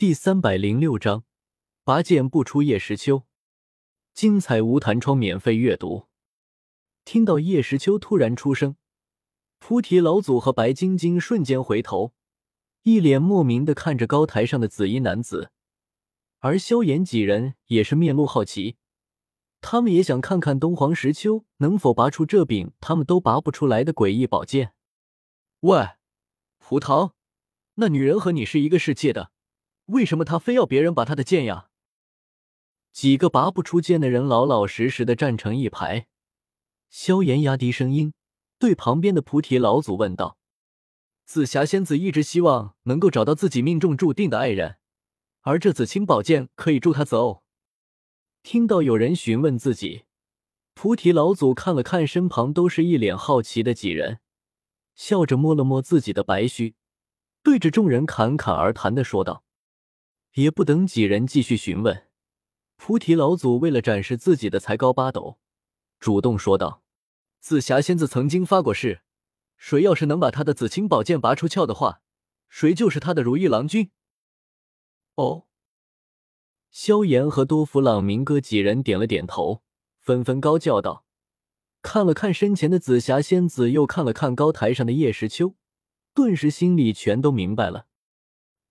第三百零六章，拔剑不出叶时秋。精彩无弹窗免费阅读。听到叶时秋突然出声，菩提老祖和白晶晶瞬间回头，一脸莫名的看着高台上的紫衣男子，而萧炎几人也是面露好奇，他们也想看看东皇石秋能否拔出这柄他们都拔不出来的诡异宝剑。喂，胡桃，那女人和你是一个世界的。为什么他非要别人拔他的剑呀？几个拔不出剑的人老老实实的站成一排。萧炎压低声音对旁边的菩提老祖问道：“紫霞仙子一直希望能够找到自己命中注定的爱人，而这紫青宝剑可以助他择偶。”听到有人询问自己，菩提老祖看了看身旁都是一脸好奇的几人，笑着摸了摸自己的白须，对着众人侃侃而谈的说道。也不等几人继续询问，菩提老祖为了展示自己的才高八斗，主动说道：“紫霞仙子曾经发过誓，谁要是能把她的紫青宝剑拔出鞘的话，谁就是她的如意郎君。”哦，萧炎和多弗朗明哥几人点了点头，纷纷高叫道：“看了看身前的紫霞仙子，又看了看高台上的叶时秋，顿时心里全都明白了。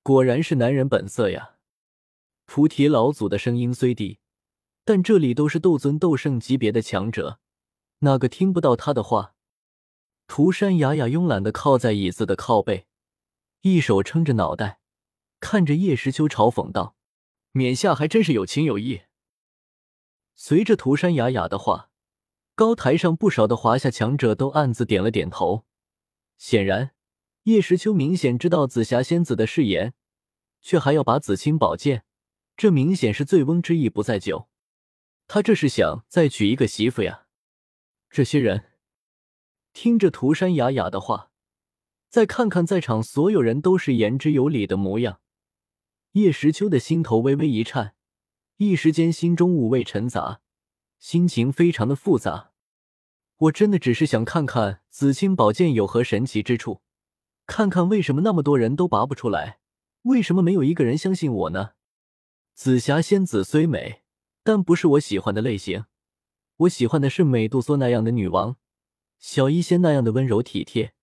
果然是男人本色呀！”菩提老祖的声音虽低，但这里都是斗尊、斗圣级别的强者，哪个听不到他的话？涂山雅雅慵懒的靠在椅子的靠背，一手撑着脑袋，看着叶时秋嘲讽道：“冕下还真是有情有义。”随着涂山雅雅的话，高台上不少的华夏强者都暗自点了点头。显然，叶时秋明显知道紫霞仙子的誓言，却还要把紫青宝剑。这明显是醉翁之意不在酒，他这是想再娶一个媳妇呀！这些人听着涂山雅雅的话，再看看在场所有人都是言之有理的模样，叶时秋的心头微微一颤，一时间心中五味陈杂，心情非常的复杂。我真的只是想看看紫青宝剑有何神奇之处，看看为什么那么多人都拔不出来，为什么没有一个人相信我呢？紫霞仙子虽美，但不是我喜欢的类型。我喜欢的是美杜莎那样的女王，小医仙那样的温柔体贴，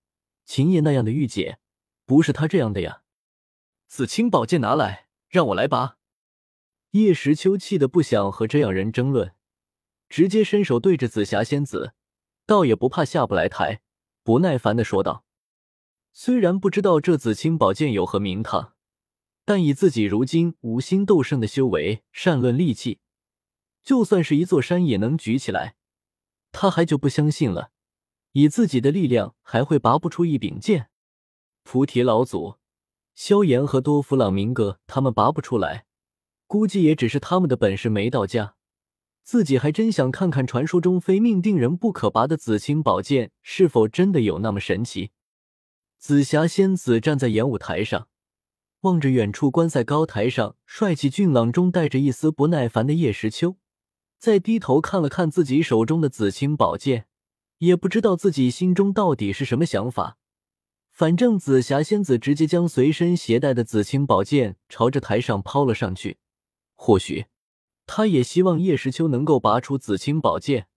秦叶那样的御姐，不是她这样的呀。紫青宝剑拿来，让我来拔。叶时秋气的不想和这样人争论，直接伸手对着紫霞仙子，倒也不怕下不来台，不耐烦的说道：“虽然不知道这紫青宝剑有何名堂。”但以自己如今五星斗圣的修为，善论力气，就算是一座山也能举起来。他还就不相信了，以自己的力量还会拔不出一柄剑。菩提老祖、萧炎和多弗朗明哥他们拔不出来，估计也只是他们的本事没到家。自己还真想看看传说中非命定人不可拔的紫青宝剑是否真的有那么神奇。紫霞仙子站在演武台上。望着远处观赛高台上帅气俊朗中带着一丝不耐烦的叶时秋，再低头看了看自己手中的紫青宝剑，也不知道自己心中到底是什么想法。反正紫霞仙子直接将随身携带的紫青宝剑朝着台上抛了上去。或许，他也希望叶时秋能够拔出紫青宝剑，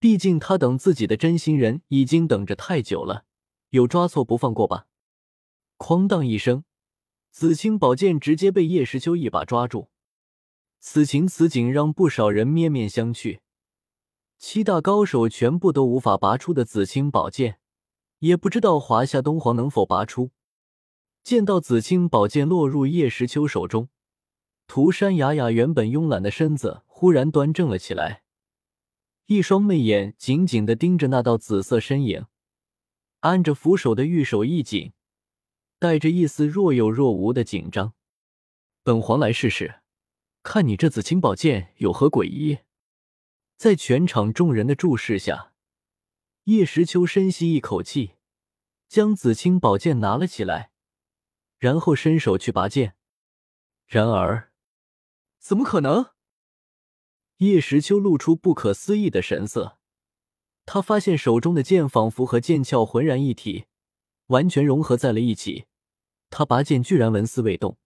毕竟他等自己的真心人已经等着太久了，有抓错不放过吧？哐当一声。紫青宝剑直接被叶时秋一把抓住，此情此景让不少人面面相觑。七大高手全部都无法拔出的紫青宝剑，也不知道华夏东皇能否拔出。见到紫青宝剑落入叶时秋手中，涂山雅雅原本慵懒的身子忽然端正了起来，一双媚眼紧紧的盯着那道紫色身影，按着扶手的玉手一紧。带着一丝若有若无的紧张，本皇来试试，看你这紫青宝剑有何诡异。在全场众人的注视下，叶时秋深吸一口气，将紫青宝剑拿了起来，然后伸手去拔剑。然而，怎么可能？叶时秋露出不可思议的神色，他发现手中的剑仿佛和剑鞘浑然一体，完全融合在了一起。他拔剑居然纹丝未动，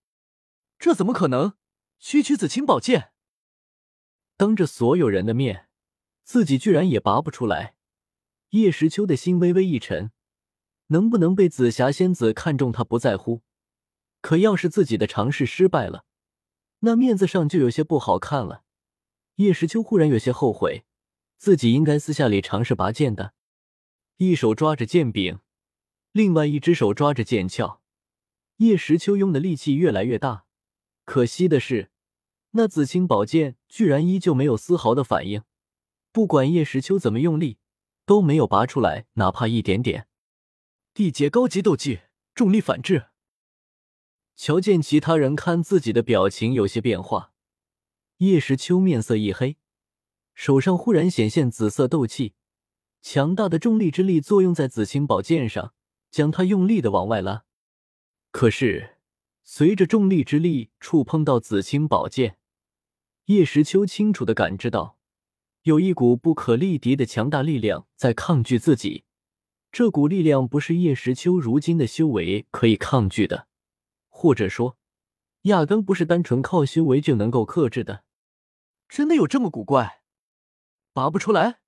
这怎么可能？区区紫青宝剑，当着所有人的面，自己居然也拔不出来。叶时秋的心微微一沉，能不能被紫霞仙子看中他不在乎，可要是自己的尝试失败了，那面子上就有些不好看了。叶时秋忽然有些后悔，自己应该私下里尝试拔剑的，一手抓着剑柄，另外一只手抓着剑鞘。叶时秋用的力气越来越大。可惜的是，那紫青宝剑居然依旧没有丝毫的反应，不管叶时秋怎么用力，都没有拔出来，哪怕一点点。地阶高级斗技，重力反制。瞧见其他人看自己的表情有些变化，叶时秋面色一黑，手上忽然显现紫色斗气，强大的重力之力作用在紫青宝剑上，将它用力的往外拉。可是。随着重力之力触碰到紫青宝剑，叶时秋清楚的感知到，有一股不可力敌的强大力量在抗拒自己。这股力量不是叶时秋如今的修为可以抗拒的，或者说，压根不是单纯靠修为就能够克制的。真的有这么古怪？拔不出来？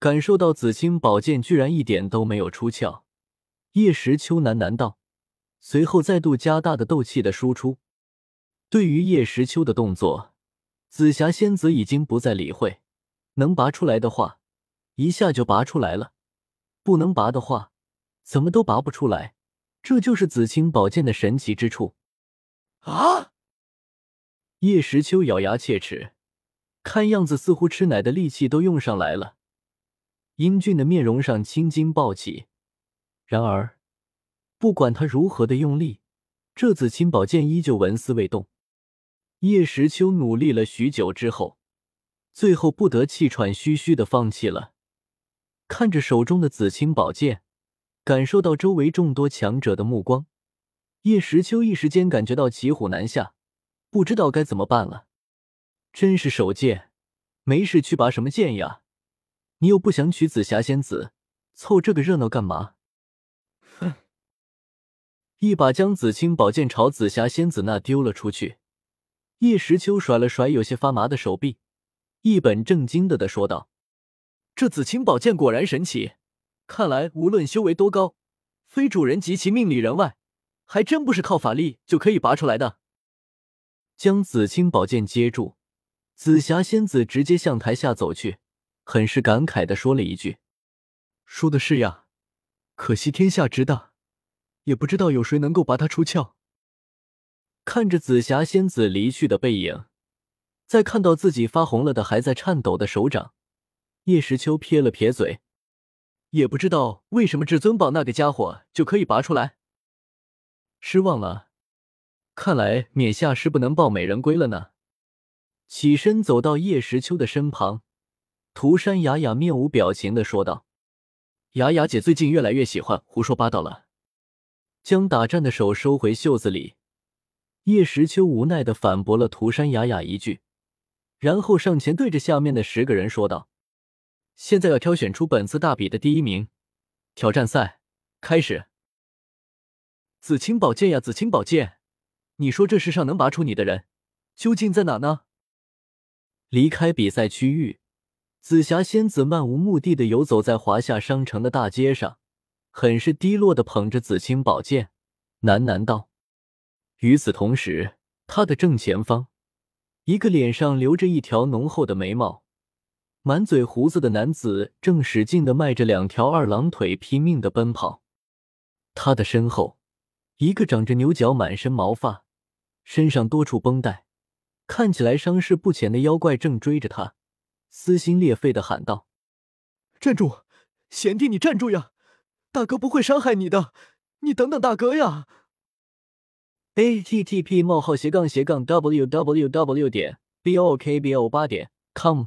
感受到紫青宝剑居然一点都没有出鞘，叶时秋喃喃道。随后再度加大的斗气的输出。对于叶时秋的动作，紫霞仙子已经不再理会。能拔出来的话，一下就拔出来了；不能拔的话，怎么都拔不出来。这就是紫青宝剑的神奇之处。啊！叶时秋咬牙切齿，看样子似乎吃奶的力气都用上来了。英俊的面容上青筋暴起，然而。不管他如何的用力，这紫青宝剑依旧纹丝未动。叶时秋努力了许久之后，最后不得气喘吁吁的放弃了。看着手中的紫青宝剑，感受到周围众多强者的目光，叶时秋一时间感觉到骑虎难下，不知道该怎么办了。真是手贱，没事去拔什么剑呀？你又不想娶紫霞仙子，凑这个热闹干嘛？一把将紫青宝剑朝紫霞仙子那丢了出去，叶时秋甩了甩有些发麻的手臂，一本正经的的说道：“这紫青宝剑果然神奇，看来无论修为多高，非主人及其命里人外，还真不是靠法力就可以拔出来的。”将紫青宝剑接住，紫霞仙子直接向台下走去，很是感慨的说了一句：“说的是呀，可惜天下之大。”也不知道有谁能够拔他出鞘。看着紫霞仙子离去的背影，再看到自己发红了的还在颤抖的手掌，叶时秋撇了撇嘴，也不知道为什么至尊宝那个家伙就可以拔出来。失望了，看来冕下是不能抱美人归了呢。起身走到叶时秋的身旁，涂山雅雅面无表情的说道：“雅雅姐最近越来越喜欢胡说八道了。”将打颤的手收回袖子里，叶时秋无奈的反驳了涂山雅雅一句，然后上前对着下面的十个人说道：“现在要挑选出本次大比的第一名，挑战赛开始。紫青宝剑呀，紫青宝剑，你说这世上能拔出你的人，究竟在哪呢？”离开比赛区域，紫霞仙子漫无目的的游走在华夏商城的大街上。很是低落的捧着紫青宝剑，喃喃道：“与此同时，他的正前方，一个脸上留着一条浓厚的眉毛、满嘴胡子的男子正使劲的迈着两条二郎腿，拼命的奔跑。他的身后，一个长着牛角、满身毛发、身上多处绷带、看起来伤势不浅的妖怪正追着他，撕心裂肺的喊道：‘站住，贤弟，你站住呀！’”大哥不会伤害你的，你等等大哥呀！a t t p 冒号斜杠斜杠 w w w 点 b o k b o 八点 com